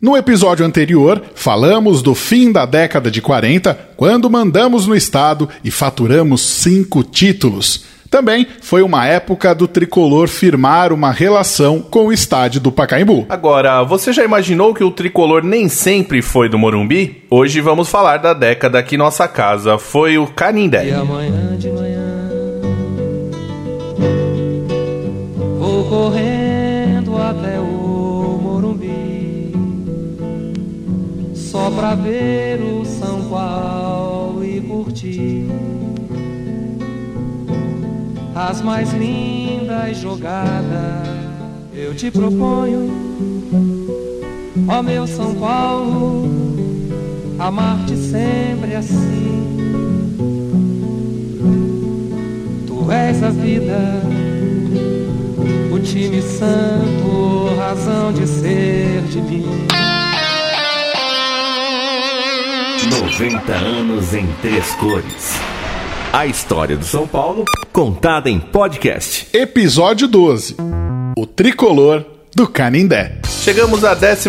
No episódio anterior, falamos do fim da década de 40, quando mandamos no estado e faturamos cinco títulos. Também foi uma época do tricolor firmar uma relação com o estádio do Pacaembu. Agora, você já imaginou que o tricolor nem sempre foi do Morumbi? Hoje vamos falar da década que nossa casa foi o Canindé. E amanhã de manhã vou correndo só pra ver o São Paulo e curtir as mais lindas jogadas. Eu te proponho, ó meu São Paulo, amar-te sempre assim. Tu és a vida, o time santo, razão de ser de mim. 90 anos em três cores. A história do São Paulo contada em podcast. Episódio 12: O tricolor do Canindé. Chegamos à 12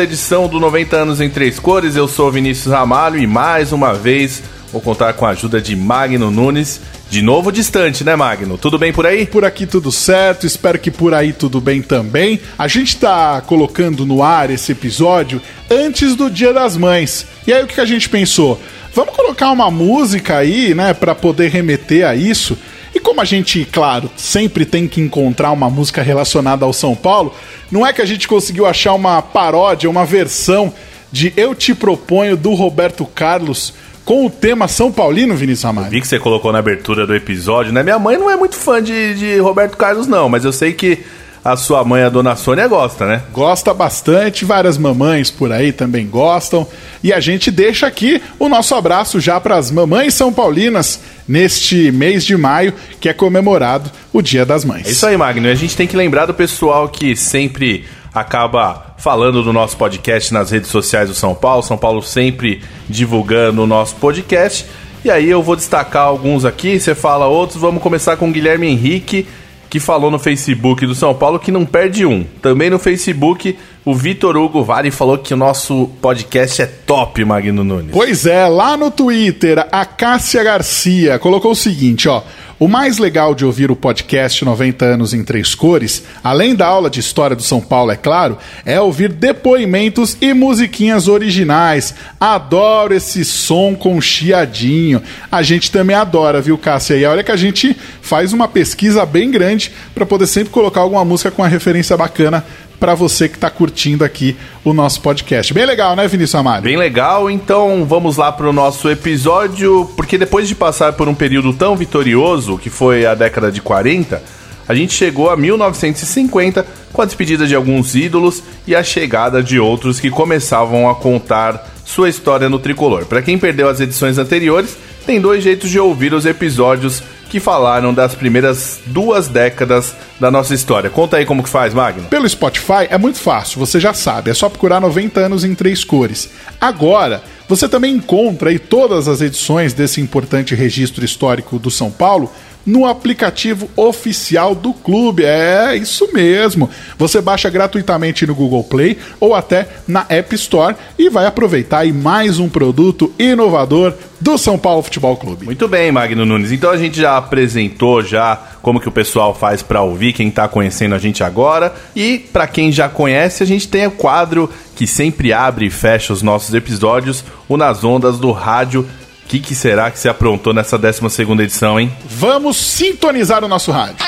edição do 90 anos em três cores. Eu sou Vinícius Ramalho e mais uma vez vou contar com a ajuda de Magno Nunes. De novo distante, né, Magno? Tudo bem por aí? Por aqui tudo certo, espero que por aí tudo bem também. A gente tá colocando no ar esse episódio antes do Dia das Mães. E aí o que a gente pensou? Vamos colocar uma música aí, né, para poder remeter a isso. E como a gente, claro, sempre tem que encontrar uma música relacionada ao São Paulo, não é que a gente conseguiu achar uma paródia, uma versão de Eu Te Proponho do Roberto Carlos com o tema São Paulino, Vinícius Ramalho. Vi que você colocou na abertura do episódio, né? Minha mãe não é muito fã de, de Roberto Carlos, não, mas eu sei que a sua mãe, a dona Sônia, gosta, né? Gosta bastante, várias mamães por aí também gostam. E a gente deixa aqui o nosso abraço já para as mamães são paulinas neste mês de maio, que é comemorado o Dia das Mães. É isso aí, Magno. E a gente tem que lembrar do pessoal que sempre acaba falando do nosso podcast nas redes sociais do São Paulo. São Paulo sempre divulgando o nosso podcast. E aí eu vou destacar alguns aqui, você fala outros. Vamos começar com o Guilherme Henrique, que falou no Facebook do São Paulo que não perde um. Também no Facebook, o Vitor Hugo Vale falou que o nosso podcast é top, Magno Nunes. Pois é, lá no Twitter, a Cássia Garcia colocou o seguinte, ó. O mais legal de ouvir o podcast 90 anos em três cores, além da aula de história do São Paulo, é claro, é ouvir depoimentos e musiquinhas originais. Adoro esse som com chiadinho. A gente também adora, viu, Cássia? E olha que a gente faz uma pesquisa bem grande para poder sempre colocar alguma música com uma referência bacana para você que está curtindo aqui o nosso podcast. Bem legal, né, Vinícius Amado? Bem legal, então vamos lá para o nosso episódio, porque depois de passar por um período tão vitorioso, que foi a década de 40, a gente chegou a 1950 com a despedida de alguns ídolos e a chegada de outros que começavam a contar sua história no tricolor. Para quem perdeu as edições anteriores, tem dois jeitos de ouvir os episódios que falaram das primeiras duas décadas da nossa história. Conta aí como que faz, Magno. Pelo Spotify é muito fácil, você já sabe, é só procurar 90 anos em três cores. Agora, você também encontra aí todas as edições desse importante registro histórico do São Paulo no aplicativo oficial do clube. É isso mesmo. Você baixa gratuitamente no Google Play ou até na App Store e vai aproveitar aí mais um produto inovador do São Paulo Futebol Clube. Muito bem, Magno Nunes. Então a gente já apresentou já como que o pessoal faz para ouvir, quem está conhecendo a gente agora. E para quem já conhece, a gente tem o quadro que sempre abre e fecha os nossos episódios, o Nas Ondas do Rádio que, que será que se aprontou nessa 12 edição, hein? Vamos sintonizar o nosso rádio.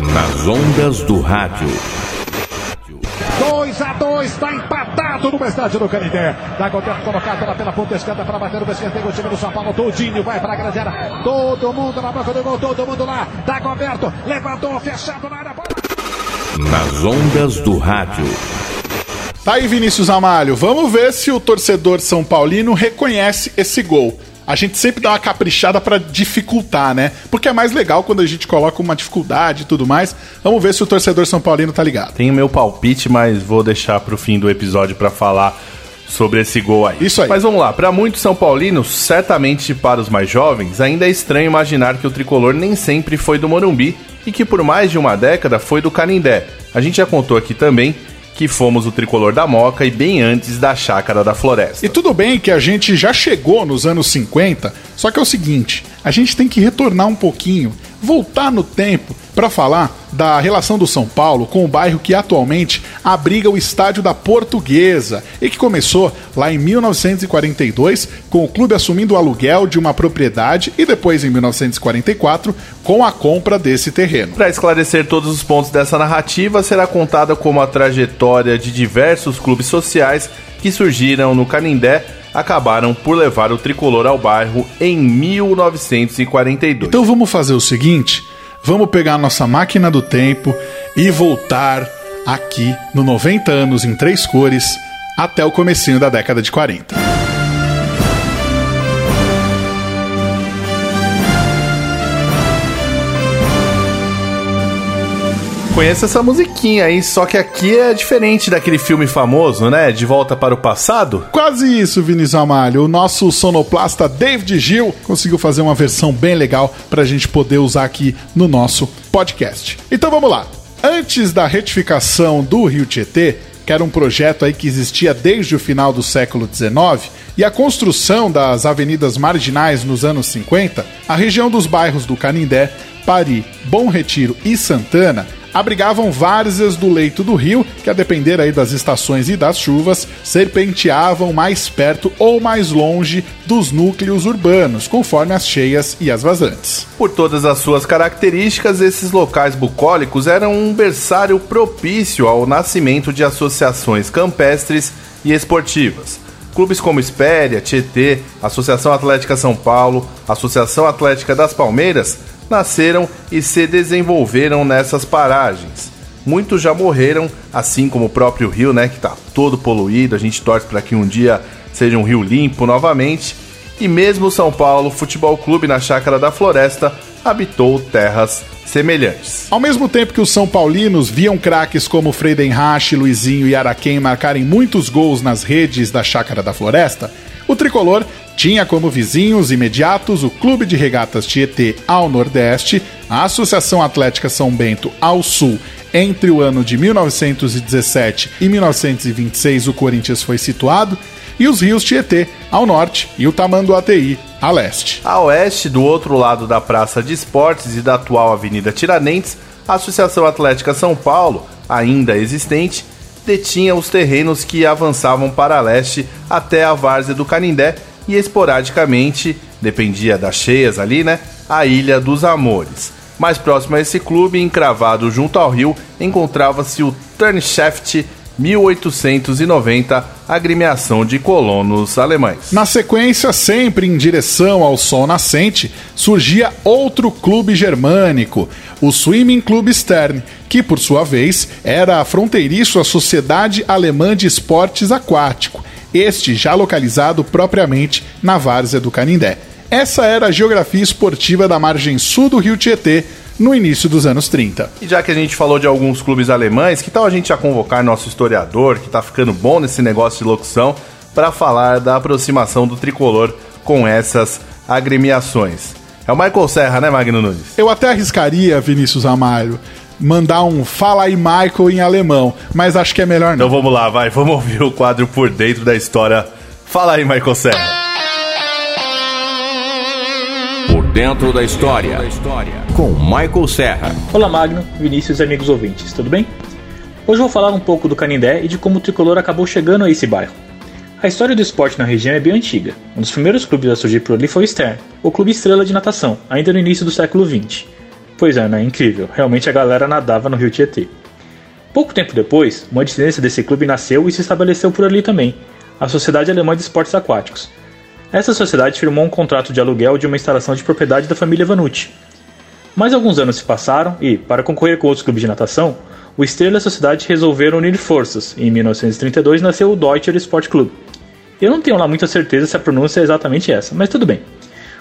Nas ondas do rádio. 2 a 2 está empatado no estádio do Canindé. Dagoberto colocado lá pela ponta esquerda para bater o escanteio. O time do São Paulo todinho vai para a grande área. Todo mundo na boca do gol, todo mundo lá. Dagoberto levantou, fechado na área. Nas ondas do rádio. Tá aí, Vinícius Amalho. Vamos ver se o torcedor São Paulino reconhece esse gol. A gente sempre dá uma caprichada para dificultar, né? Porque é mais legal quando a gente coloca uma dificuldade e tudo mais. Vamos ver se o torcedor São Paulino tá ligado. Tem o meu palpite, mas vou deixar pro fim do episódio para falar sobre esse gol aí. Isso aí. Mas vamos lá, para muitos São Paulinos, certamente para os mais jovens, ainda é estranho imaginar que o tricolor nem sempre foi do Morumbi e que por mais de uma década foi do Canindé. A gente já contou aqui também que fomos o tricolor da Moca e bem antes da Chácara da Floresta. E tudo bem que a gente já chegou nos anos 50, só que é o seguinte, a gente tem que retornar um pouquinho, voltar no tempo para falar da relação do São Paulo com o bairro que atualmente abriga o estádio da Portuguesa e que começou lá em 1942 com o clube assumindo o aluguel de uma propriedade e depois em 1944 com a compra desse terreno. Para esclarecer todos os pontos dessa narrativa, será contada como a trajetória de diversos clubes sociais que surgiram no Canindé acabaram por levar o tricolor ao bairro em 1942. Então vamos fazer o seguinte, vamos pegar nossa máquina do tempo e voltar aqui no 90 anos em três cores até o comecinho da década de 40. Conheço essa musiquinha aí, só que aqui é diferente daquele filme famoso, né? De Volta para o Passado. Quase isso, Vinícius Amalho. O nosso sonoplasta David Gil conseguiu fazer uma versão bem legal para a gente poder usar aqui no nosso podcast. Então vamos lá. Antes da retificação do Rio Tietê, que era um projeto aí que existia desde o final do século XIX, e a construção das avenidas marginais nos anos 50, a região dos bairros do Canindé, Pari, Bom Retiro e Santana abrigavam várzeas do leito do rio, que a depender aí das estações e das chuvas, serpenteavam mais perto ou mais longe dos núcleos urbanos, conforme as cheias e as vazantes. Por todas as suas características, esses locais bucólicos eram um berçário propício ao nascimento de associações campestres e esportivas. Clubes como Espéria, Tietê, Associação Atlética São Paulo, Associação Atlética das Palmeiras nasceram e se desenvolveram nessas paragens. Muitos já morreram, assim como o próprio rio, né, que está todo poluído. A gente torce para que um dia seja um rio limpo novamente. E mesmo São Paulo Futebol Clube na Chácara da Floresta habitou terras semelhantes. Ao mesmo tempo que os São Paulinos viam craques como Friedenreich, Luizinho e Araquém marcarem muitos gols nas redes da Chácara da Floresta, o tricolor tinha como vizinhos imediatos o Clube de Regatas Tietê ao nordeste, a Associação Atlética São Bento ao sul. Entre o ano de 1917 e 1926, o Corinthians foi situado, e os rios Tietê ao norte e o Tamanduateí a leste. A oeste, do outro lado da Praça de Esportes e da atual Avenida Tiradentes, a Associação Atlética São Paulo, ainda existente, detinha os terrenos que avançavam para leste até a várzea do Canindé e esporadicamente, dependia das cheias ali, né? A Ilha dos Amores. Mais próximo a esse clube, encravado junto ao rio, encontrava-se o Turnshaft 1890, agremiação de colonos alemães. Na sequência, sempre em direção ao sol nascente, surgia outro clube germânico, o Swimming Club Stern, que por sua vez era fronteiriço à Sociedade Alemã de Esportes Aquático este já localizado propriamente na várzea do Canindé. Essa era a geografia esportiva da margem sul do rio Tietê no início dos anos 30. E já que a gente falou de alguns clubes alemães, que tal a gente já convocar nosso historiador, que está ficando bom nesse negócio de locução, para falar da aproximação do tricolor com essas agremiações? É o Michael Serra, né, Magno Nunes? Eu até arriscaria, Vinícius Amário, mandar um Fala aí Michael em alemão, mas acho que é melhor não. Então vamos lá, vai, vamos ouvir o quadro por dentro da história. Fala aí, Michael Serra. Por dentro da história, com Michael Serra. Olá Magno, Vinícius e amigos ouvintes, tudo bem? Hoje vou falar um pouco do Canindé e de como o tricolor acabou chegando a esse bairro. A história do esporte na região é bem antiga. Um dos primeiros clubes a surgir por ali foi o Stern, o clube estrela de natação, ainda no início do século XX. Pois é, né? Incrível. Realmente a galera nadava no rio Tietê. Pouco tempo depois, uma dissidência desse clube nasceu e se estabeleceu por ali também, a Sociedade Alemã de Esportes Aquáticos. Essa sociedade firmou um contrato de aluguel de uma instalação de propriedade da família Vanucci. Mais alguns anos se passaram e, para concorrer com outros clubes de natação, o Estrela e a sociedade resolveram unir forças e em 1932 nasceu o Deutscher Sport Club. Eu não tenho lá muita certeza se a pronúncia é exatamente essa, mas tudo bem.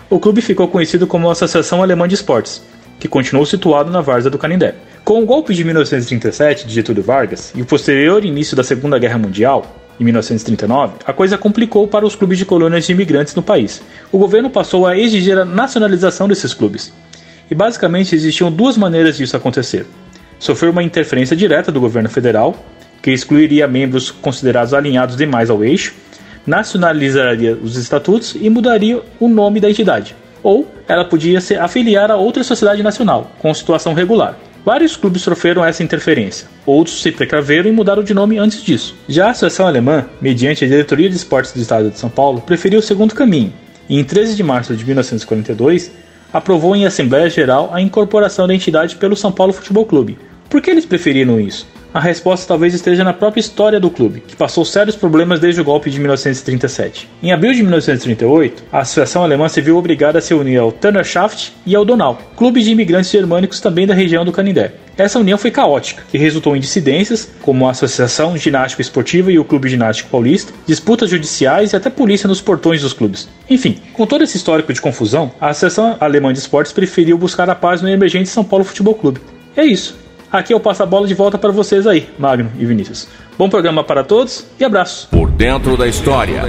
O clube ficou conhecido como Associação Alemã de Esportes, que continuou situado na várzea do Canindé. Com o golpe de 1937 de Getúlio Vargas e o posterior início da Segunda Guerra Mundial, em 1939, a coisa complicou para os clubes de colônias de imigrantes no país. O governo passou a exigir a nacionalização desses clubes. E basicamente existiam duas maneiras disso acontecer. sofreu uma interferência direta do governo federal, que excluiria membros considerados alinhados demais ao eixo, nacionalizaria os estatutos e mudaria o nome da entidade. Ou ela podia se afiliar a outra sociedade nacional, com situação regular. Vários clubes sofreram essa interferência, outros se precaveram e mudaram de nome antes disso. Já a Associação Alemã, mediante a Diretoria de Esportes do Estado de São Paulo, preferiu o segundo caminho, e em 13 de março de 1942 aprovou em Assembleia Geral a incorporação da entidade pelo São Paulo Futebol Clube. Por que eles preferiram isso? A resposta talvez esteja na própria história do clube, que passou sérios problemas desde o golpe de 1937. Em abril de 1938, a Associação Alemã se viu obrigada a se unir ao Turnerschaft e ao Donau, clube de imigrantes germânicos também da região do Canindé. Essa união foi caótica, que resultou em dissidências, como a Associação Ginástico Esportiva e o Clube Ginástico Paulista, disputas judiciais e até polícia nos portões dos clubes. Enfim, com todo esse histórico de confusão, a Associação Alemã de Esportes preferiu buscar a paz no emergente São Paulo Futebol Clube. É isso. Aqui eu passo a bola de volta para vocês aí, Magno e Vinícius. Bom programa para todos e abraço. Por dentro da história,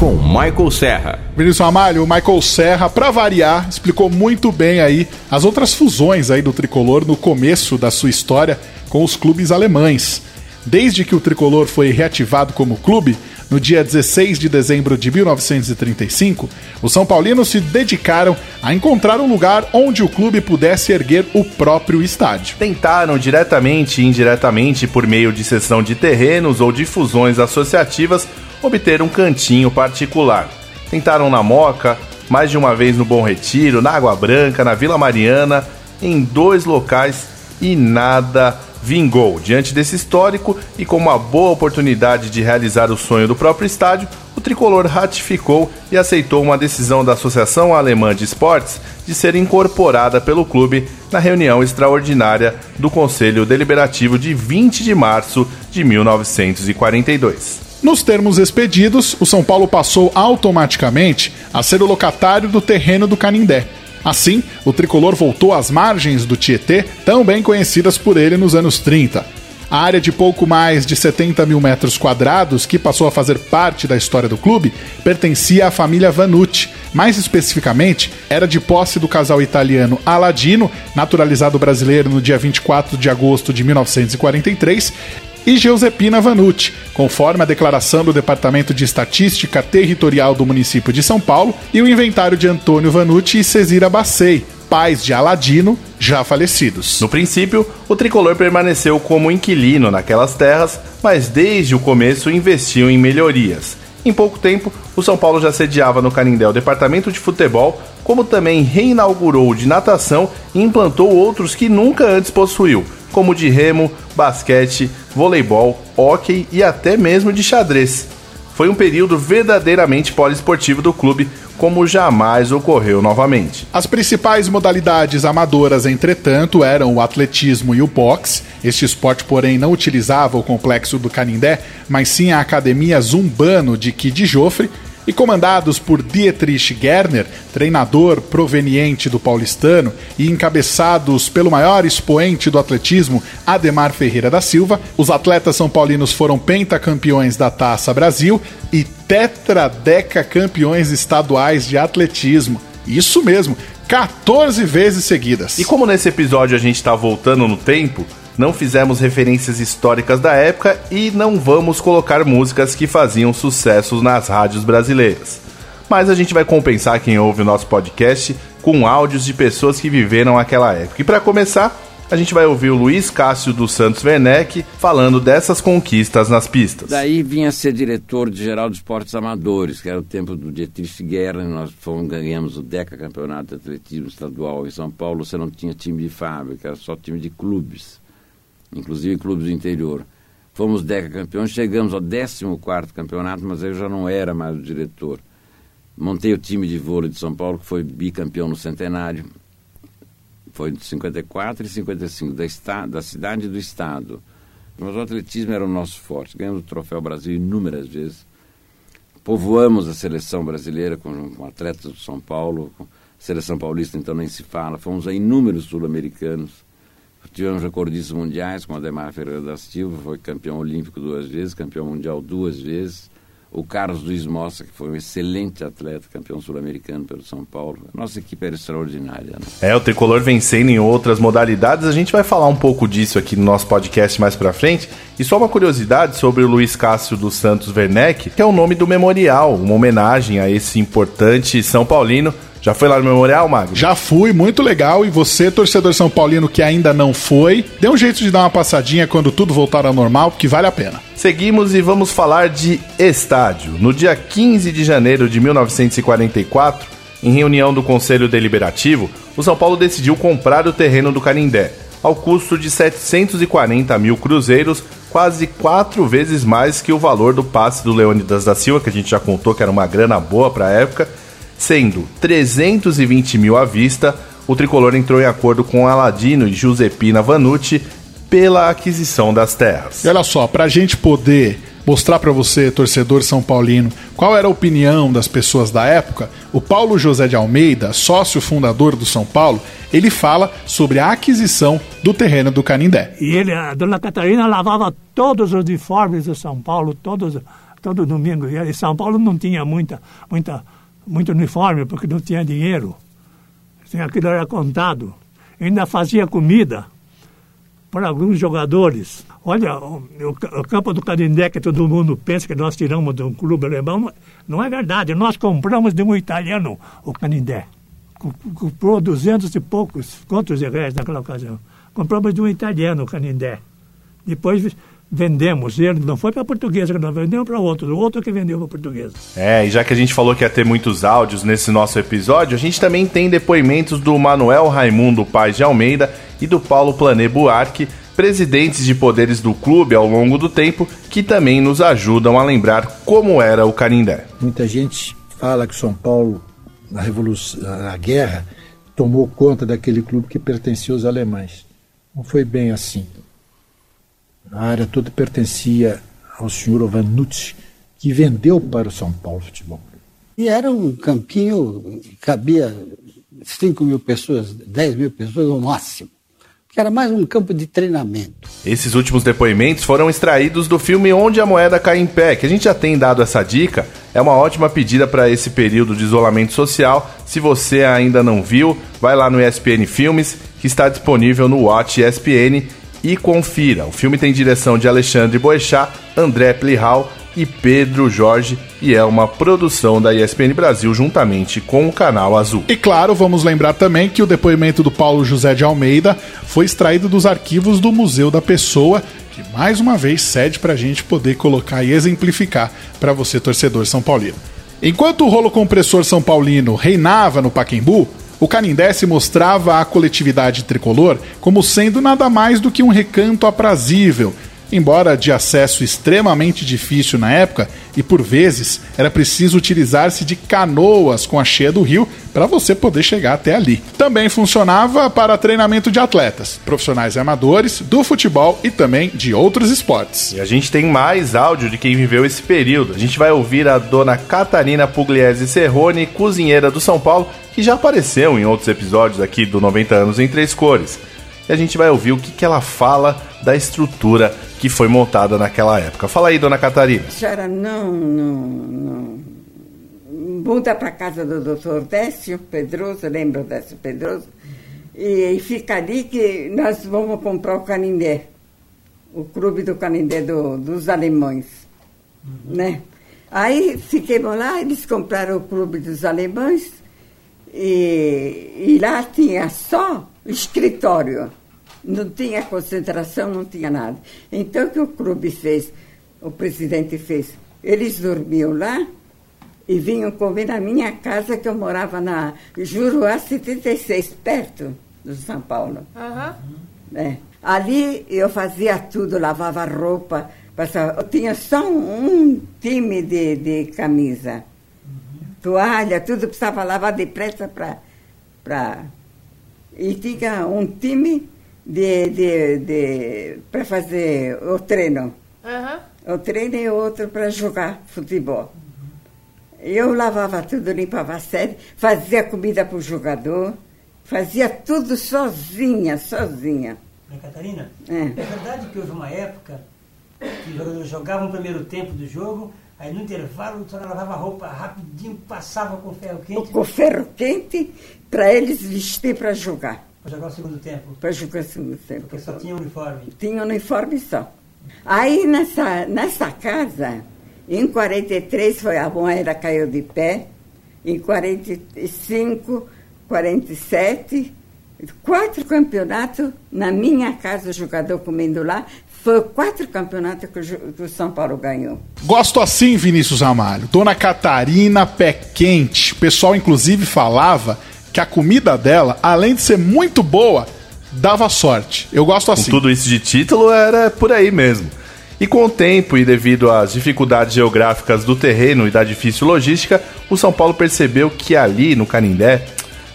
com Michael Serra. Vinícius Amalho, o Michael Serra, para variar, explicou muito bem aí as outras fusões aí do tricolor no começo da sua história com os clubes alemães. Desde que o tricolor foi reativado como clube, no dia 16 de dezembro de 1935, os São Paulinos se dedicaram a encontrar um lugar onde o clube pudesse erguer o próprio estádio. Tentaram diretamente e indiretamente, por meio de cessão de terrenos ou de fusões associativas, obter um cantinho particular. Tentaram na Moca, mais de uma vez no Bom Retiro, na Água Branca, na Vila Mariana, em dois locais e nada vingou. Diante desse histórico e com uma boa oportunidade de realizar o sonho do próprio estádio, o tricolor ratificou e aceitou uma decisão da Associação Alemã de Esportes de ser incorporada pelo clube na reunião extraordinária do Conselho Deliberativo de 20 de março de 1942. Nos termos expedidos, o São Paulo passou automaticamente a ser o locatário do terreno do Canindé, Assim, o tricolor voltou às margens do Tietê, tão bem conhecidas por ele nos anos 30. A área de pouco mais de 70 mil metros quadrados, que passou a fazer parte da história do clube, pertencia à família Vanucci. Mais especificamente, era de posse do casal italiano Aladino, naturalizado brasileiro no dia 24 de agosto de 1943, e Giuseppina Vanucci, conforme a declaração do Departamento de Estatística Territorial do município de São Paulo e o inventário de Antônio Vanucci e Cesira Bassei, pais de Aladino, já falecidos. No princípio, o tricolor permaneceu como inquilino naquelas terras, mas desde o começo investiu em melhorias. Em pouco tempo, o São Paulo já sediava no Canindé o departamento de futebol, como também reinaugurou o de natação e implantou outros que nunca antes possuiu, como de remo, basquete, voleibol, hóquei e até mesmo de xadrez. Foi um período verdadeiramente poliesportivo do clube, como jamais ocorreu novamente. As principais modalidades amadoras, entretanto, eram o atletismo e o boxe. Este esporte, porém, não utilizava o complexo do Canindé, mas sim a Academia Zumbano de Kid Joffre, e comandados por Dietrich Gerner, treinador proveniente do paulistano, e encabeçados pelo maior expoente do atletismo, Ademar Ferreira da Silva, os atletas são paulinos foram pentacampeões da Taça Brasil e tetradeca campeões estaduais de atletismo. Isso mesmo, 14 vezes seguidas. E como nesse episódio a gente está voltando no tempo, não fizemos referências históricas da época e não vamos colocar músicas que faziam sucessos nas rádios brasileiras. Mas a gente vai compensar quem ouve o nosso podcast com áudios de pessoas que viveram aquela época. E para começar, a gente vai ouvir o Luiz Cássio dos Santos Werneck falando dessas conquistas nas pistas. Daí vinha ser diretor de geral de esportes amadores, que era o tempo do Dietrich Guerra, nós fomos, ganhamos o Deca Campeonato de Atletismo Estadual em São Paulo, você não tinha time de fábrica, era só time de clubes inclusive clubes do interior. Fomos Deca campeões, chegamos ao 14 campeonato, mas eu já não era mais o diretor. Montei o time de vôlei de São Paulo, que foi bicampeão no centenário. Foi de 54 e 55, da, esta, da cidade e do estado. Mas o atletismo era o nosso forte. Ganhamos o Troféu Brasil inúmeras vezes. Povoamos a seleção brasileira com, com atletas do São Paulo, com seleção paulista, então nem se fala. Fomos a inúmeros sul-americanos Tivemos recordistas mundiais, como Ademar Ferreira da Silva, foi campeão olímpico duas vezes, campeão mundial duas vezes. o Carlos Luiz Mossa, que foi um excelente atleta, campeão sul-americano pelo São Paulo. Nossa equipe era extraordinária. Né? É, o tricolor vencendo em outras modalidades. A gente vai falar um pouco disso aqui no nosso podcast mais pra frente. E só uma curiosidade sobre o Luiz Cássio dos Santos Werneck, que é o nome do memorial, uma homenagem a esse importante São Paulino. Já foi lá no Memorial, Magno? Já fui, muito legal. E você, torcedor São Paulino que ainda não foi, dê um jeito de dar uma passadinha quando tudo voltar ao normal, porque vale a pena. Seguimos e vamos falar de estádio. No dia 15 de janeiro de 1944, em reunião do Conselho Deliberativo, o São Paulo decidiu comprar o terreno do Canindé, ao custo de 740 mil cruzeiros, quase quatro vezes mais que o valor do passe do Leônidas da Silva, que a gente já contou que era uma grana boa para a época, sendo 320 mil à vista. O tricolor entrou em acordo com Aladino e Giuseppina Vanucci pela aquisição das terras. E olha só, para a gente poder mostrar para você, torcedor São Paulino, qual era a opinião das pessoas da época, o Paulo José de Almeida, sócio fundador do São Paulo, ele fala sobre a aquisição do terreno do Canindé. E ele, a dona Catarina lavava todos os uniformes do São Paulo, todos, todo domingo. E São Paulo não tinha muita, muita muito uniforme porque não tinha dinheiro. Assim, aquilo era contado. Ainda fazia comida para alguns jogadores. Olha, o, o, campo do Canindé, que todo mundo pensa que nós tiramos de um clube alemão, não, não é verdade. Nós compramos de um italiano o Canindé. Comprou duzentos e poucos contos de reais naquela ocasião. Compramos de um italiano o Canindé. Depois vendemos. Ele não foi para a portuguesa que nós vendemos para outro, o outro que vendeu para a portuguesa. É, e já que a gente falou que ia ter muitos áudios nesse nosso episódio, a gente também tem depoimentos do Manuel Raimundo Paz de Almeida e do Paulo Plané Buarque, presidentes de poderes do clube ao longo do tempo, que também nos ajudam a lembrar como era o Canindé. Muita gente fala que São Paulo, na Revolução, na guerra, tomou conta daquele clube que pertencia aos alemães. Não foi bem assim. A área toda pertencia ao senhor Ovanucci, que vendeu para o São Paulo Futebol. E era um campinho, cabia 5 mil pessoas, 10 mil pessoas no máximo. Que era mais um campo de treinamento. Esses últimos depoimentos foram extraídos do filme Onde a Moeda Cai em Pé, que a gente já tem dado essa dica. É uma ótima pedida para esse período de isolamento social. Se você ainda não viu, vai lá no ESPN Filmes, que está disponível no Watch ESPN e confira. O filme tem direção de Alexandre Boechat, André Plihal e Pedro Jorge e é uma produção da ESPN Brasil juntamente com o Canal Azul. E claro, vamos lembrar também que o depoimento do Paulo José de Almeida foi extraído dos arquivos do Museu da Pessoa, que mais uma vez cede para a gente poder colocar e exemplificar para você, torcedor São Paulino. Enquanto o rolo compressor São Paulino reinava no Paquembu, o Canindé se mostrava à coletividade tricolor como sendo nada mais do que um recanto aprazível, embora de acesso extremamente difícil na época, e por vezes era preciso utilizar-se de canoas com a cheia do rio para você poder chegar até ali. Também funcionava para treinamento de atletas, profissionais e amadores, do futebol e também de outros esportes. E a gente tem mais áudio de quem viveu esse período. A gente vai ouvir a dona Catarina Pugliese Serrone, cozinheira do São Paulo, que já apareceu em outros episódios aqui do 90 anos em três cores. E a gente vai ouvir o que, que ela fala da estrutura que foi montada naquela época. Fala aí, dona Catarina. A senhora não, não, não muda para casa do doutor Décio Pedroso, lembra o Décio Pedroso? E, e, fica ali que nós vamos comprar o Canindé, o clube do Canindé do, dos alemães, uhum. né? Aí fiquemos lá, eles compraram o clube dos alemães e, e lá tinha só escritório. Não tinha concentração, não tinha nada. Então, o que o clube fez? O presidente fez? Eles dormiam lá e vinham comer na minha casa, que eu morava na Juruá 76, perto do São Paulo. Uhum. É. Ali eu fazia tudo, lavava roupa, passava. Eu tinha só um, um time de, de camisa. Uhum. Toalha, tudo precisava lavar depressa para. Pra... E tinha um time de, de, de, para fazer o treino. Uhum. O treino e outro para jogar futebol. Eu lavava tudo, limpava a sede, fazia comida para o jogador, fazia tudo sozinha, sozinha. Catarina, é. é verdade que houve uma época que os jogadores jogavam o primeiro tempo do jogo, Aí no intervalo, a senhora lavava a roupa rapidinho, passava com ferro quente. Com ferro quente para eles vestir para jogar. Para jogar o segundo tempo. Para jogar o segundo tempo. Porque só tinha uniforme. Tinha uniforme só. Aí nessa, nessa casa, em 43 foi a moeda caiu de pé, em 45, 47, quatro campeonatos na minha casa, o jogador comendo lá, foi quatro campeonatos que o, que o São Paulo ganhou. Gosto assim, Vinícius Ramalho. Dona Catarina, pé quente. O pessoal, inclusive, falava que a comida dela, além de ser muito boa, dava sorte. Eu gosto assim. Com tudo isso de título, era por aí mesmo. E com o tempo e devido às dificuldades geográficas do terreno e da difícil logística, o São Paulo percebeu que ali no Canindé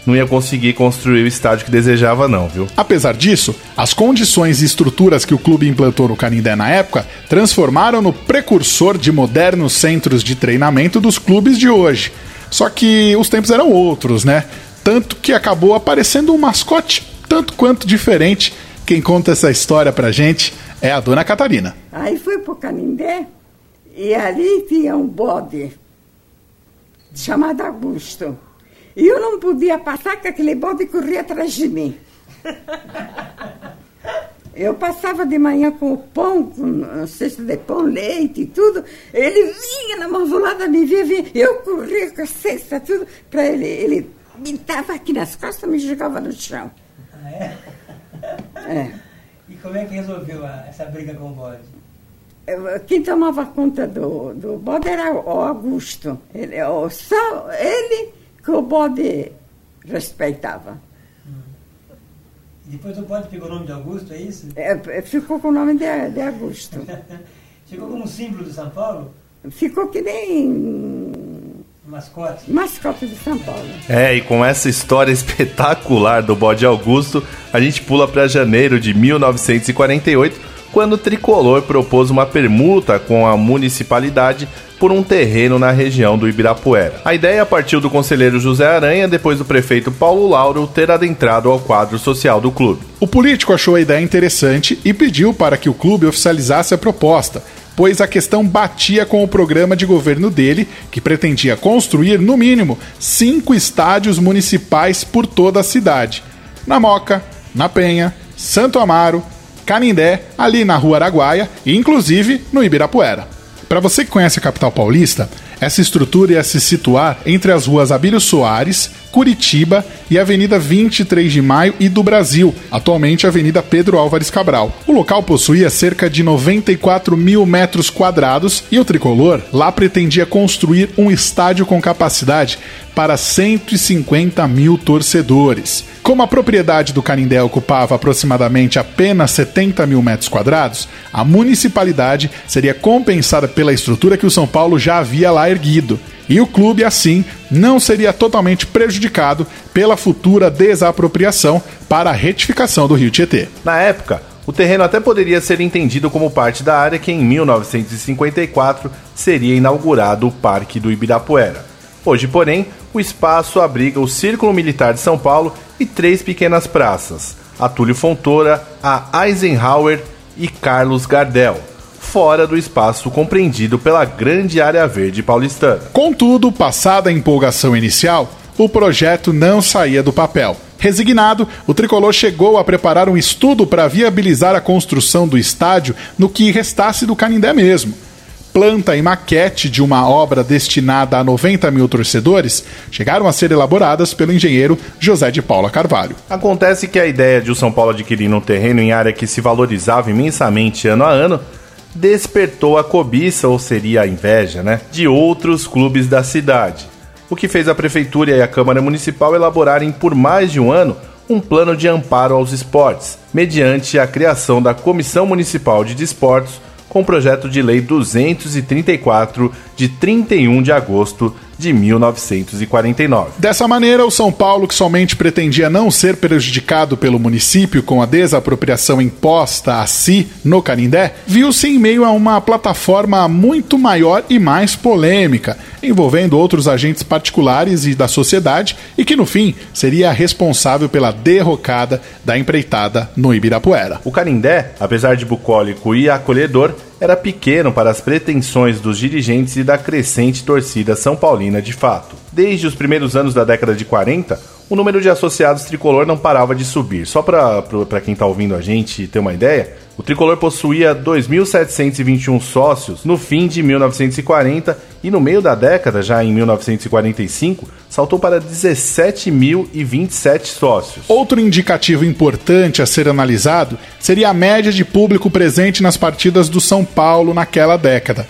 não ia conseguir construir o estádio que desejava não, viu? Apesar disso, as condições e estruturas que o clube implantou no Canindé na época transformaram no precursor de modernos centros de treinamento dos clubes de hoje. Só que os tempos eram outros, né? Tanto que acabou aparecendo um mascote tanto quanto diferente. Quem conta essa história pra gente é a dona Catarina. Aí fui pro Canindé e ali tinha um bode chamado Augusto. E eu não podia passar que aquele bode corria atrás de mim. Eu passava de manhã com o pão, com cesta de pão, leite e tudo. Ele vinha na mãovolada, me via, vinha. Eu corria com a cesta, tudo, para ele. Ele me dava aqui nas costas, me jogava no chão. Ah, é? É. E como é que resolveu a- essa briga com o bode? Quem tomava conta do, do bode era o Augusto. Ele, o- só ele que o bode respeitava. E depois o bode pegou o nome de Augusto, é isso? É, ficou com o nome de, de Augusto. Chegou como símbolo do São Paulo, Ficou que nem mascote. mascote de São Paulo. É, e com essa história espetacular do bode Augusto, a gente pula para janeiro de 1948, quando o tricolor propôs uma permuta com a municipalidade por um terreno na região do Ibirapuera. A ideia partiu do conselheiro José Aranha depois do prefeito Paulo Lauro ter adentrado ao quadro social do clube. O político achou a ideia interessante e pediu para que o clube oficializasse a proposta, pois a questão batia com o programa de governo dele, que pretendia construir, no mínimo, cinco estádios municipais por toda a cidade: na Moca, na Penha, Santo Amaro, Canindé, ali na Rua Araguaia e, inclusive, no Ibirapuera. Para você que conhece a capital paulista, essa estrutura ia se situar entre as ruas Abílio Soares, Curitiba e Avenida 23 de Maio e do Brasil, atualmente Avenida Pedro Álvares Cabral. O local possuía cerca de 94 mil metros quadrados e o tricolor lá pretendia construir um estádio com capacidade para 150 mil torcedores. Como a propriedade do Canindé ocupava aproximadamente apenas 70 mil metros quadrados, a municipalidade seria compensada pela estrutura que o São Paulo já havia lá erguido. E o clube, assim, não seria totalmente prejudicado pela futura desapropriação para a retificação do Rio Tietê. Na época, o terreno até poderia ser entendido como parte da área que em 1954 seria inaugurado o Parque do Ibirapuera. Hoje, porém, o espaço abriga o Círculo Militar de São Paulo e três pequenas praças: Atúlio Fontoura, a Eisenhower e Carlos Gardel, fora do espaço compreendido pela grande área verde paulistana. Contudo, passada a empolgação inicial, o projeto não saía do papel. Resignado, o tricolor chegou a preparar um estudo para viabilizar a construção do estádio no que restasse do Canindé mesmo. Planta e maquete de uma obra destinada a 90 mil torcedores chegaram a ser elaboradas pelo engenheiro José de Paula Carvalho. Acontece que a ideia de o São Paulo adquirir um terreno em área que se valorizava imensamente ano a ano despertou a cobiça, ou seria a inveja, né, de outros clubes da cidade. O que fez a prefeitura e a Câmara Municipal elaborarem por mais de um ano um plano de amparo aos esportes, mediante a criação da Comissão Municipal de Desportos, com o projeto de lei 234 de 31 de agosto de 1949. Dessa maneira, o São Paulo, que somente pretendia não ser prejudicado pelo município com a desapropriação imposta a si no Canindé, viu-se em meio a uma plataforma muito maior e mais polêmica, envolvendo outros agentes particulares e da sociedade, e que no fim seria responsável pela derrocada da empreitada no Ibirapuera. O Canindé, apesar de bucólico e acolhedor, era pequeno para as pretensões dos dirigentes e da crescente torcida São Paulina de fato. Desde os primeiros anos da década de 40, o número de associados tricolor não parava de subir. Só para quem está ouvindo a gente ter uma ideia, o tricolor possuía 2.721 sócios no fim de 1940 e no meio da década, já em 1945, saltou para 17.027 sócios. Outro indicativo importante a ser analisado seria a média de público presente nas partidas do São Paulo naquela década.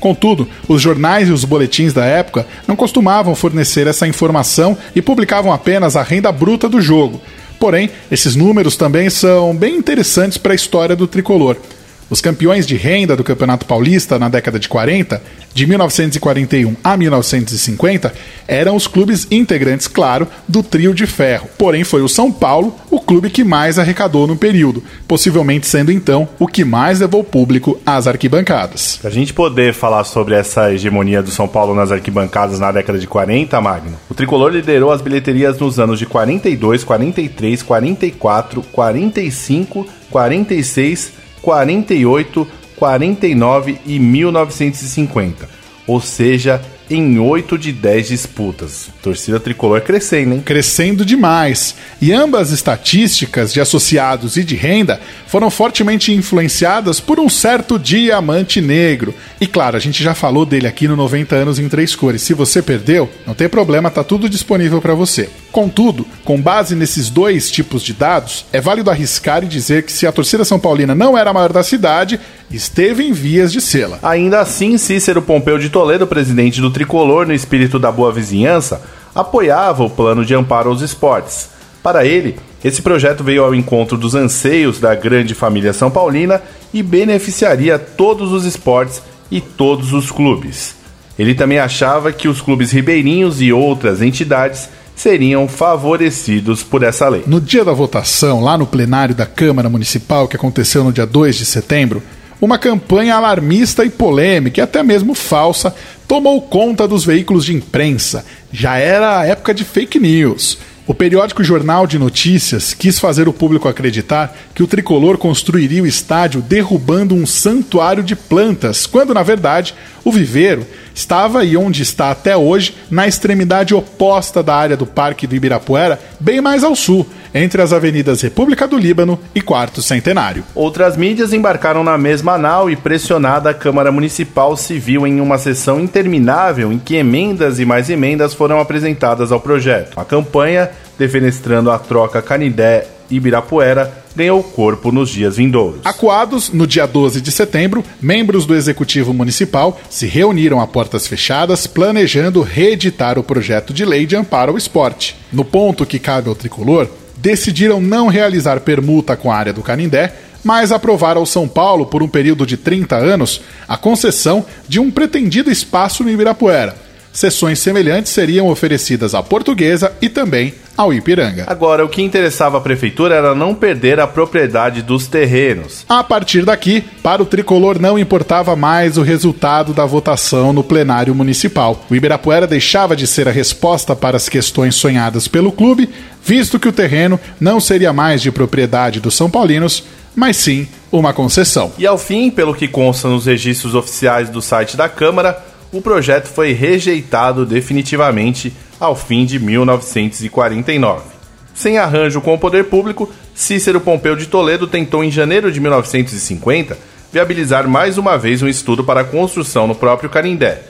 Contudo, os jornais e os boletins da época não costumavam fornecer essa informação e publicavam apenas a renda bruta do jogo. Porém, esses números também são bem interessantes para a história do tricolor. Os campeões de renda do Campeonato Paulista na década de 40, de 1941 a 1950, eram os clubes integrantes, claro, do trio de ferro. Porém, foi o São Paulo o clube que mais arrecadou no período, possivelmente sendo então o que mais levou público às arquibancadas. Para a gente poder falar sobre essa hegemonia do São Paulo nas arquibancadas na década de 40, Magno, o tricolor liderou as bilheterias nos anos de 42, 43, 44, 45, 46 48, 49 e 1950, ou seja, em 8 de 10 disputas. Torcida tricolor crescendo, hein? Crescendo demais. E ambas estatísticas de associados e de renda foram fortemente influenciadas por um certo diamante negro. E claro, a gente já falou dele aqui no 90 anos em três cores. Se você perdeu, não tem problema, tá tudo disponível para você. Contudo, com base nesses dois tipos de dados, é válido arriscar e dizer que se a torcida São Paulina não era a maior da cidade, esteve em vias de sê-la. Ainda assim, Cícero Pompeu de Toledo, presidente do tricolor no espírito da boa vizinhança, apoiava o plano de amparo aos esportes. Para ele, esse projeto veio ao encontro dos anseios da grande família São Paulina e beneficiaria todos os esportes e todos os clubes. Ele também achava que os clubes ribeirinhos e outras entidades seriam favorecidos por essa lei. No dia da votação, lá no plenário da Câmara Municipal, que aconteceu no dia 2 de setembro, uma campanha alarmista e polêmica, e até mesmo falsa, tomou conta dos veículos de imprensa. Já era a época de fake news. O periódico Jornal de Notícias quis fazer o público acreditar que o tricolor construiria o estádio derrubando um santuário de plantas, quando na verdade o viveiro estava e onde está até hoje, na extremidade oposta da área do Parque do Ibirapuera, bem mais ao sul, entre as avenidas República do Líbano e Quarto Centenário. Outras mídias embarcaram na mesma nau e pressionada a Câmara Municipal se viu em uma sessão interminável em que emendas e mais emendas foram apresentadas ao projeto. A campanha, defenestrando a troca Canidé Ibirapuera ganhou corpo nos dias vindouros. Acuados, no dia 12 de setembro, membros do Executivo Municipal se reuniram a portas fechadas, planejando reeditar o projeto de lei de amparo ao esporte. No ponto que cabe ao tricolor, decidiram não realizar permuta com a área do Canindé, mas aprovar ao São Paulo, por um período de 30 anos, a concessão de um pretendido espaço no Ibirapuera. Sessões semelhantes seriam oferecidas à Portuguesa e também ao Ipiranga. Agora, o que interessava a prefeitura era não perder a propriedade dos terrenos. A partir daqui, para o tricolor não importava mais o resultado da votação no plenário municipal. O Ibirapuera deixava de ser a resposta para as questões sonhadas pelo clube, visto que o terreno não seria mais de propriedade dos São Paulinos, mas sim uma concessão. E ao fim, pelo que consta nos registros oficiais do site da Câmara, o projeto foi rejeitado definitivamente ao fim de 1949. Sem arranjo com o poder público, Cícero Pompeu de Toledo tentou em janeiro de 1950 viabilizar mais uma vez um estudo para a construção no próprio Canindé.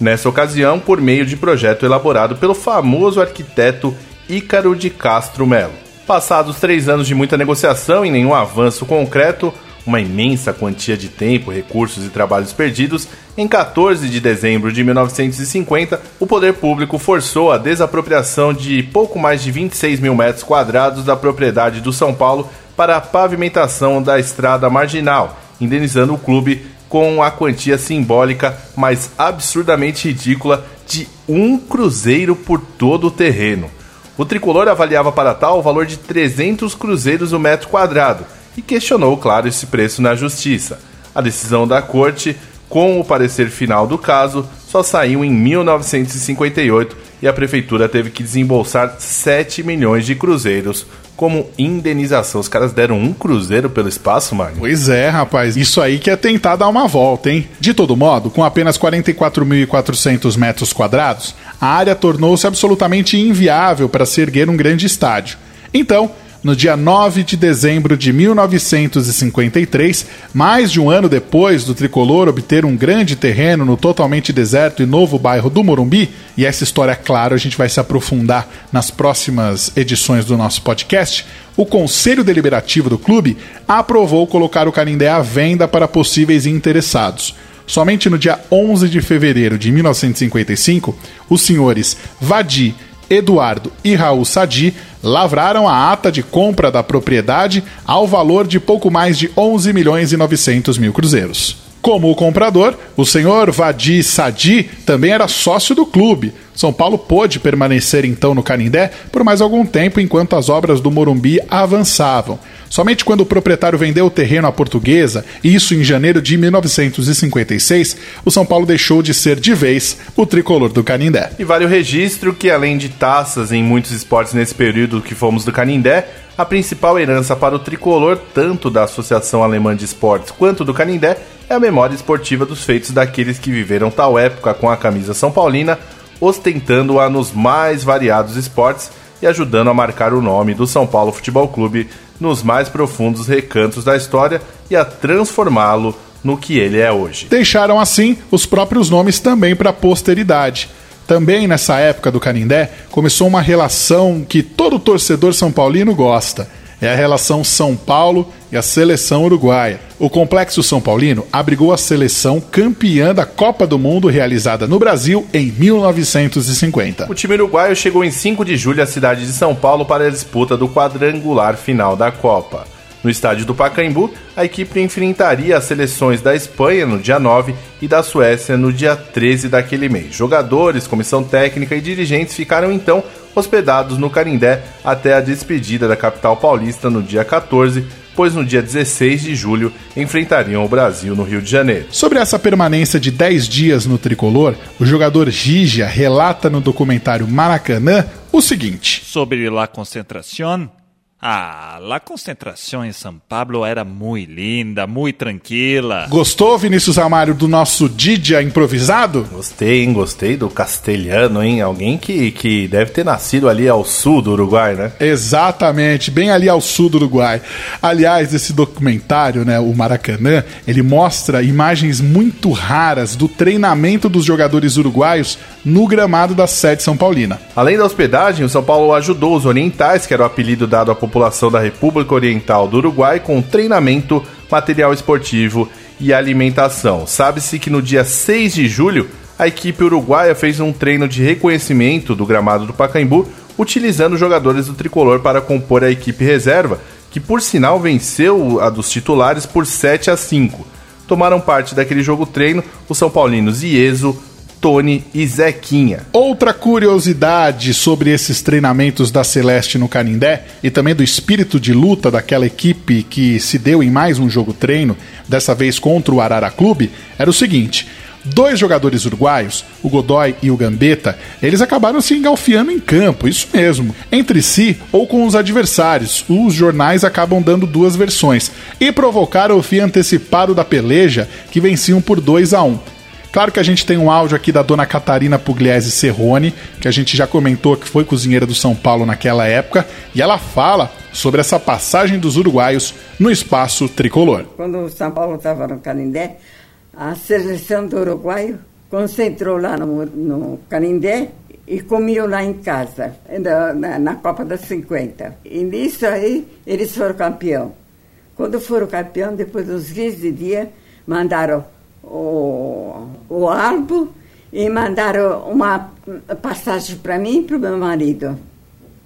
Nessa ocasião, por meio de projeto elaborado pelo famoso arquiteto Ícaro de Castro Melo. Passados três anos de muita negociação e nenhum avanço concreto, uma imensa quantia de tempo, recursos e trabalhos perdidos, em 14 de dezembro de 1950, o poder público forçou a desapropriação de pouco mais de 26 mil metros quadrados da propriedade do São Paulo para a pavimentação da estrada marginal, indenizando o clube com a quantia simbólica, mas absurdamente ridícula, de um cruzeiro por todo o terreno. O tricolor avaliava para tal o valor de 300 cruzeiros o metro quadrado e questionou, claro, esse preço na justiça. A decisão da corte, com o parecer final do caso, só saiu em 1958 e a prefeitura teve que desembolsar 7 milhões de cruzeiros como indenização. Os caras deram um cruzeiro pelo espaço, Magno? Pois é, rapaz. Isso aí que é tentar dar uma volta, hein? De todo modo, com apenas 44.400 metros quadrados, a área tornou-se absolutamente inviável para se erguer um grande estádio. Então, no dia 9 de dezembro de 1953, mais de um ano depois do tricolor obter um grande terreno no totalmente deserto e novo bairro do Morumbi, e essa história, claro, a gente vai se aprofundar nas próximas edições do nosso podcast, o Conselho Deliberativo do clube aprovou colocar o Canindé à venda para possíveis interessados. Somente no dia 11 de fevereiro de 1955, os senhores Vadi, Eduardo e Raul Sadi lavraram a ata de compra da propriedade ao valor de pouco mais de 11 milhões e 900 mil cruzeiros. Como o comprador, o senhor Vadi Sadi também era sócio do clube. São Paulo pôde permanecer então no Canindé por mais algum tempo enquanto as obras do Morumbi avançavam. Somente quando o proprietário vendeu o terreno à portuguesa, isso em janeiro de 1956, o São Paulo deixou de ser de vez o tricolor do Canindé. E vale o registro que, além de taças em muitos esportes nesse período que fomos do Canindé, a principal herança para o tricolor, tanto da Associação Alemã de Esportes quanto do Canindé, é a memória esportiva dos feitos daqueles que viveram tal época com a camisa São Paulina, ostentando-a nos mais variados esportes e ajudando a marcar o nome do São Paulo Futebol Clube nos mais profundos recantos da história e a transformá-lo no que ele é hoje. Deixaram assim os próprios nomes também para a posteridade. Também nessa época do Canindé começou uma relação que todo torcedor são paulino gosta é a relação São Paulo e a seleção uruguaia. O Complexo São Paulino abrigou a seleção campeã da Copa do Mundo realizada no Brasil em 1950. O time uruguaio chegou em 5 de julho à cidade de São Paulo para a disputa do quadrangular final da Copa. No estádio do Pacaembu, a equipe enfrentaria as seleções da Espanha no dia 9 e da Suécia no dia 13 daquele mês. Jogadores, comissão técnica e dirigentes ficaram então hospedados no Carindé até a despedida da capital paulista no dia 14, pois no dia 16 de julho enfrentariam o Brasil no Rio de Janeiro. Sobre essa permanência de 10 dias no tricolor, o jogador Gigia relata no documentário Maracanã o seguinte: Sobre a concentração, Ah, a concentração em São Paulo era muito linda, muito tranquila. Gostou, Vinícius Amário, do nosso Didia improvisado? Gostei, hein? Gostei do castelhano, hein? Alguém que, que deve ter nascido ali ao sul do Uruguai, né? Exatamente, bem ali ao sul do Uruguai. Aliás, esse documentário, né, o Maracanã, ele mostra imagens muito raras do treinamento dos jogadores uruguaios no gramado da sede São Paulina. Além da hospedagem, o São Paulo ajudou os orientais, que era o apelido dado à população da República Oriental do Uruguai com treinamento, material esportivo e alimentação. Sabe-se que no dia 6 de julho, a equipe uruguaia fez um treino de reconhecimento do gramado do Pacaembu, utilizando jogadores do tricolor para compor a equipe reserva, que por sinal venceu a dos titulares por 7 a 5. Tomaram parte daquele jogo treino os São Paulinos Ieso, Tony e Zequinha. Outra curiosidade sobre esses treinamentos da Celeste no Canindé e também do espírito de luta daquela equipe que se deu em mais um jogo treino, dessa vez contra o Arara Clube, era o seguinte. Dois jogadores uruguaios, o Godoy e o Gambetta, eles acabaram se engalfiando em campo, isso mesmo, entre si ou com os adversários. Os jornais acabam dando duas versões e provocaram o fim antecipado da peleja, que venciam por 2 a 1. Claro que a gente tem um áudio aqui da dona Catarina Pugliese Serrone, que a gente já comentou que foi cozinheira do São Paulo naquela época, e ela fala sobre essa passagem dos uruguaios no espaço tricolor. Quando o São Paulo estava no Canindé, a seleção do Uruguai concentrou lá no, no Canindé e comiam lá em casa, na, na, Copa das 50. E nisso aí, eles foram campeão. Quando foram campeão, depois de uns 15 dias, mandaram o, o álbum e mandaram uma passagem para mim e para o meu marido,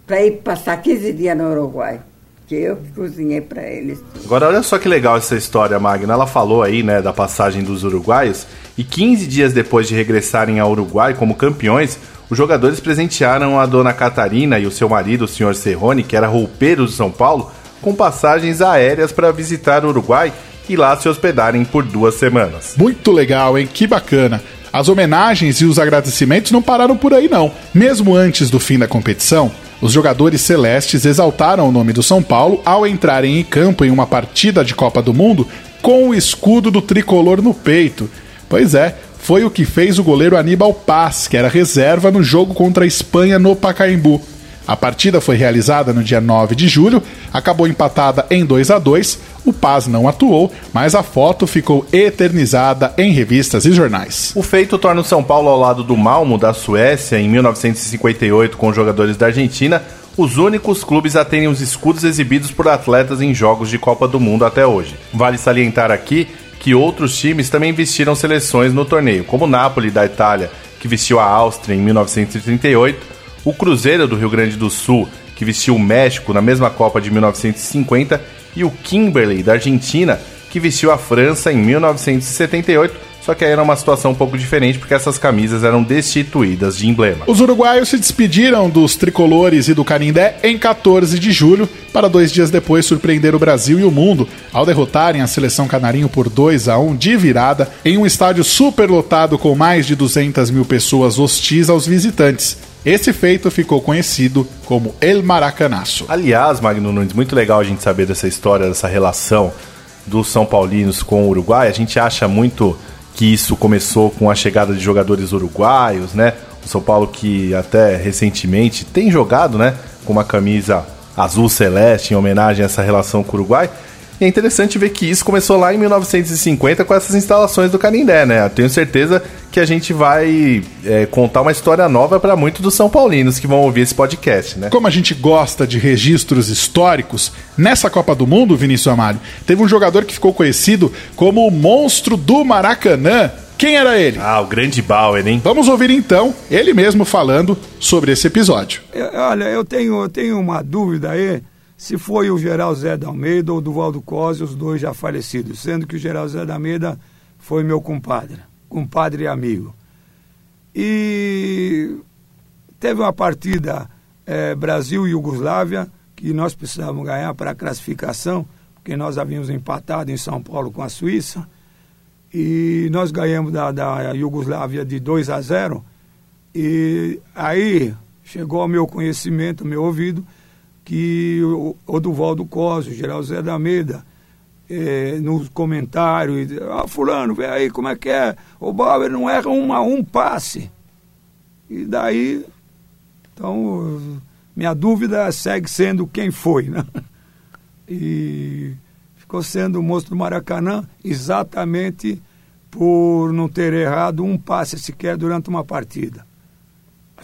para ir passar 15 dias no Uruguai. Que eu cozinhei para eles. Agora, olha só que legal essa história, Magna. Ela falou aí, né, da passagem dos uruguaios. E 15 dias depois de regressarem ao Uruguai como campeões, os jogadores presentearam a dona Catarina e o seu marido, o senhor Serrone, que era roupeiro de São Paulo, com passagens aéreas para visitar o Uruguai e lá se hospedarem por duas semanas. Muito legal, hein? Que bacana. As homenagens e os agradecimentos não pararam por aí, não. Mesmo antes do fim da competição, os jogadores celestes exaltaram o nome do São Paulo ao entrarem em campo em uma partida de Copa do Mundo com o escudo do tricolor no peito. Pois é, foi o que fez o goleiro Aníbal Paz, que era reserva no jogo contra a Espanha no Pacaembu. A partida foi realizada no dia 9 de julho, acabou empatada em 2 a 2. O Paz não atuou, mas a foto ficou eternizada em revistas e jornais. O feito torna o São Paulo ao lado do Malmo da Suécia em 1958 com jogadores da Argentina os únicos clubes a terem os escudos exibidos por atletas em jogos de Copa do Mundo até hoje. Vale salientar aqui que outros times também vestiram seleções no torneio, como o Napoli da Itália, que vestiu a Áustria em 1938, o Cruzeiro do Rio Grande do Sul, que vestiu o México na mesma Copa de 1950, e o Kimberley da Argentina, que vestiu a França em 1978. Só que aí era uma situação um pouco diferente porque essas camisas eram destituídas de emblema. Os uruguaios se despediram dos tricolores e do Canindé em 14 de julho, para dois dias depois surpreender o Brasil e o mundo ao derrotarem a seleção canarinho por 2 a 1 de virada em um estádio superlotado com mais de 200 mil pessoas hostis aos visitantes. Esse feito ficou conhecido como El Maracanaço. Aliás, Magno Nunes, muito legal a gente saber dessa história, dessa relação dos São Paulinos com o Uruguai. A gente acha muito que isso começou com a chegada de jogadores uruguaios, né? O São Paulo que até recentemente tem jogado, né, com uma camisa azul celeste em homenagem a essa relação com o Uruguai. E é interessante ver que isso começou lá em 1950 com essas instalações do Canindé, né? Eu tenho certeza que a gente vai é, contar uma história nova para muitos dos São Paulinos que vão ouvir esse podcast, né? Como a gente gosta de registros históricos, nessa Copa do Mundo, Vinícius Amário, teve um jogador que ficou conhecido como o monstro do Maracanã. Quem era ele? Ah, o grande Bauer, hein? Vamos ouvir então ele mesmo falando sobre esse episódio. Eu, olha, eu tenho, eu tenho uma dúvida aí se foi o Geral Zé da Almeida ou Duvaldo Cosi, os dois já falecidos, sendo que o Geral Zé da Almeida foi meu compadre, compadre e amigo. E teve uma partida é, Brasil e Iugoslávia que nós precisávamos ganhar para a classificação, porque nós havíamos empatado em São Paulo com a Suíça, e nós ganhamos da, da Iugoslávia de 2 a 0, e aí chegou ao meu conhecimento, ao meu ouvido, que o Oduvaldo Costa, o Geraldo Zé da Almeida, é, nos comentários, ah, fulano, vê aí como é que é, o Bauer não erra um a um passe. E daí, então, minha dúvida segue sendo quem foi, né? E ficou sendo o monstro do Maracanã exatamente por não ter errado um passe sequer durante uma partida.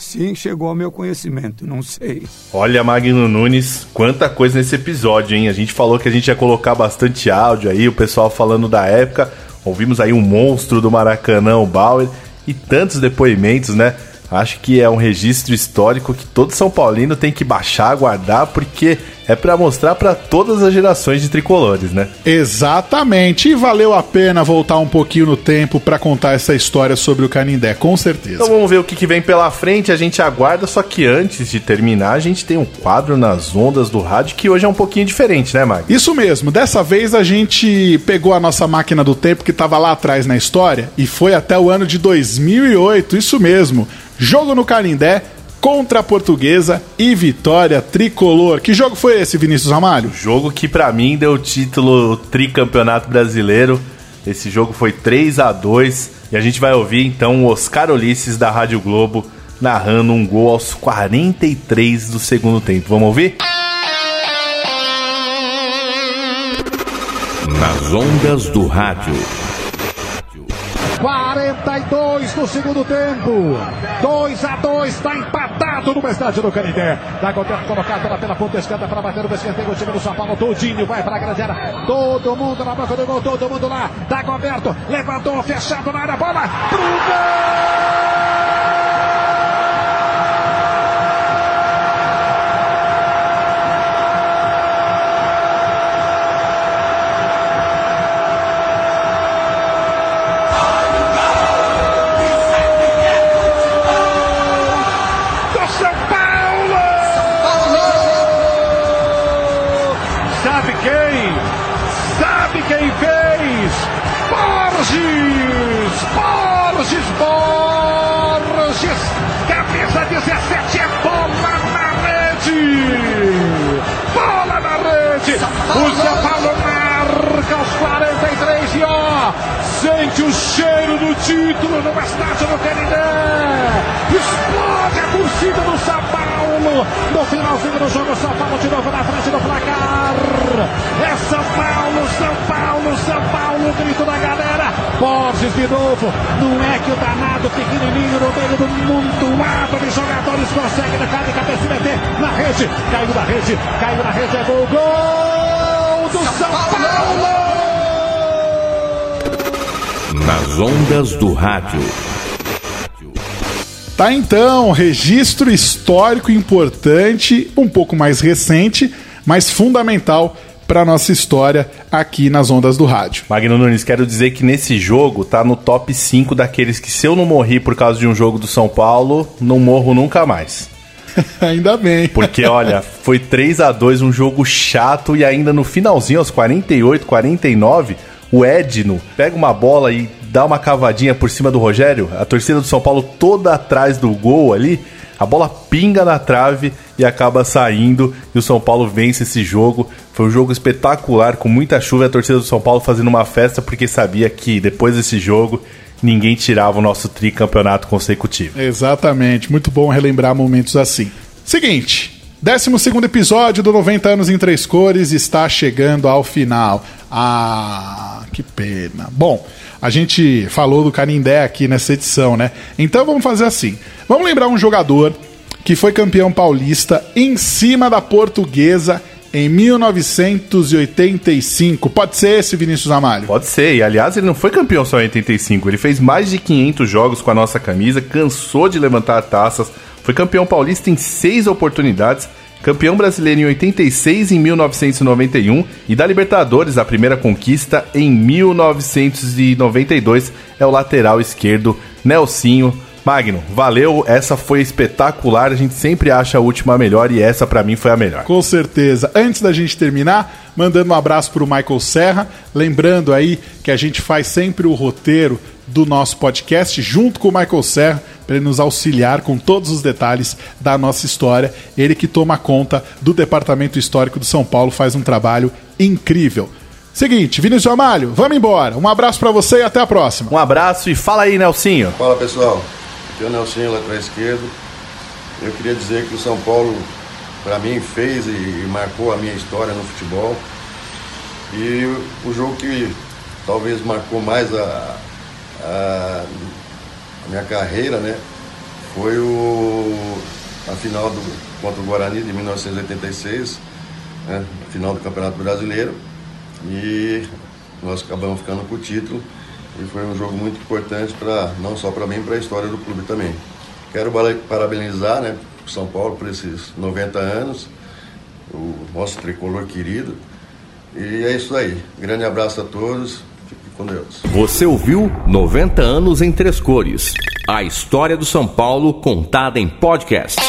Sim, chegou ao meu conhecimento, não sei. Olha, Magno Nunes, quanta coisa nesse episódio, hein? A gente falou que a gente ia colocar bastante áudio aí, o pessoal falando da época. Ouvimos aí um monstro do Maracanã, o Bauer, e tantos depoimentos, né? Acho que é um registro histórico que todo São Paulino tem que baixar, guardar, porque é para mostrar para todas as gerações de tricolores, né? Exatamente. E valeu a pena voltar um pouquinho no tempo para contar essa história sobre o Canindé, com certeza. Então vamos ver o que, que vem pela frente, a gente aguarda, só que antes de terminar, a gente tem um quadro nas ondas do rádio que hoje é um pouquinho diferente, né, Mag? Isso mesmo. Dessa vez a gente pegou a nossa máquina do tempo que estava lá atrás na história e foi até o ano de 2008, isso mesmo. Jogo no Canindé contra a Portuguesa e vitória tricolor. Que jogo foi esse, Vinícius Ramalho? Jogo que para mim deu o título tricampeonato brasileiro. Esse jogo foi 3 a 2 e a gente vai ouvir então o Oscar Ulisses da Rádio Globo narrando um gol aos 43 do segundo tempo. Vamos ouvir? Nas ondas do rádio. 42 no segundo tempo. 2 a 2 está empatado no estádio do Canindé. Dagoberto colocado lá pela ponta esquerda para bater o escanteio. O time do São Paulo todinho vai para a grande área. Todo mundo na boca do gol, todo mundo lá. Dagoberto levantou, fechado na área, bola pro gol! Sente o cheiro do título no estádio do Canindé. Explode a torcida do São Paulo. No finalzinho do jogo, São Paulo de novo na frente do placar. É São Paulo, São Paulo, São Paulo, grito da galera. Borges de novo, não é que o danado pequenininho no meio do montoado de jogadores consegue na cara de cabeça meter na rede. Caiu na rede, caiu na rede, é gol, gol do São Paulo! Nas ondas do rádio. Tá então, registro histórico importante, um pouco mais recente, mas fundamental para nossa história aqui nas ondas do rádio. Magno Nunes, quero dizer que nesse jogo tá no top 5 daqueles que se eu não morri por causa de um jogo do São Paulo, não morro nunca mais. ainda bem. Porque olha, foi 3 a 2 um jogo chato e ainda no finalzinho aos 48, 49, o Edno pega uma bola e dá uma cavadinha por cima do Rogério, a torcida do São Paulo toda atrás do gol ali, a bola pinga na trave e acaba saindo e o São Paulo vence esse jogo. Foi um jogo espetacular, com muita chuva a torcida do São Paulo fazendo uma festa porque sabia que depois desse jogo ninguém tirava o nosso tricampeonato consecutivo. Exatamente, muito bom relembrar momentos assim. Seguinte, 12 episódio do 90 anos em três cores está chegando ao final. Ah, que pena. Bom, a gente falou do Canindé aqui nessa edição, né? Então vamos fazer assim. Vamos lembrar um jogador que foi campeão paulista em cima da portuguesa em 1985. Pode ser esse, Vinícius Amalho? Pode ser, e aliás, ele não foi campeão só em 85, ele fez mais de 500 jogos com a nossa camisa, cansou de levantar taças, foi campeão paulista em seis oportunidades, campeão brasileiro em 86 e em 1991 e da Libertadores, a primeira conquista em 1992, é o lateral esquerdo Nelsinho. Magno, valeu, essa foi espetacular, a gente sempre acha a última melhor e essa para mim foi a melhor. Com certeza. Antes da gente terminar, mandando um abraço pro Michael Serra, lembrando aí que a gente faz sempre o roteiro do nosso podcast junto com o Michael Serra para ele nos auxiliar com todos os detalhes da nossa história. Ele que toma conta do Departamento Histórico do São Paulo faz um trabalho incrível. Seguinte, Vinícius Amalho, vamos embora. Um abraço para você e até a próxima. Um abraço e fala aí, Nelsinho. Fala pessoal, aqui é o Nelsinho, lateral esquerdo. Eu queria dizer que o São Paulo, para mim, fez e, e marcou a minha história no futebol. E o jogo que talvez marcou mais a, a, a minha carreira, né? Foi o, a final do, contra o Guarani de 1986, né? final do Campeonato Brasileiro. E nós acabamos ficando com o título. E foi um jogo muito importante para não só para mim, para a história do clube também. Quero parabenizar, né, São Paulo por esses 90 anos, o nosso tricolor querido. E é isso aí. Grande abraço a todos. Fique com Deus. Você ouviu 90 anos em três cores. A história do São Paulo contada em podcast.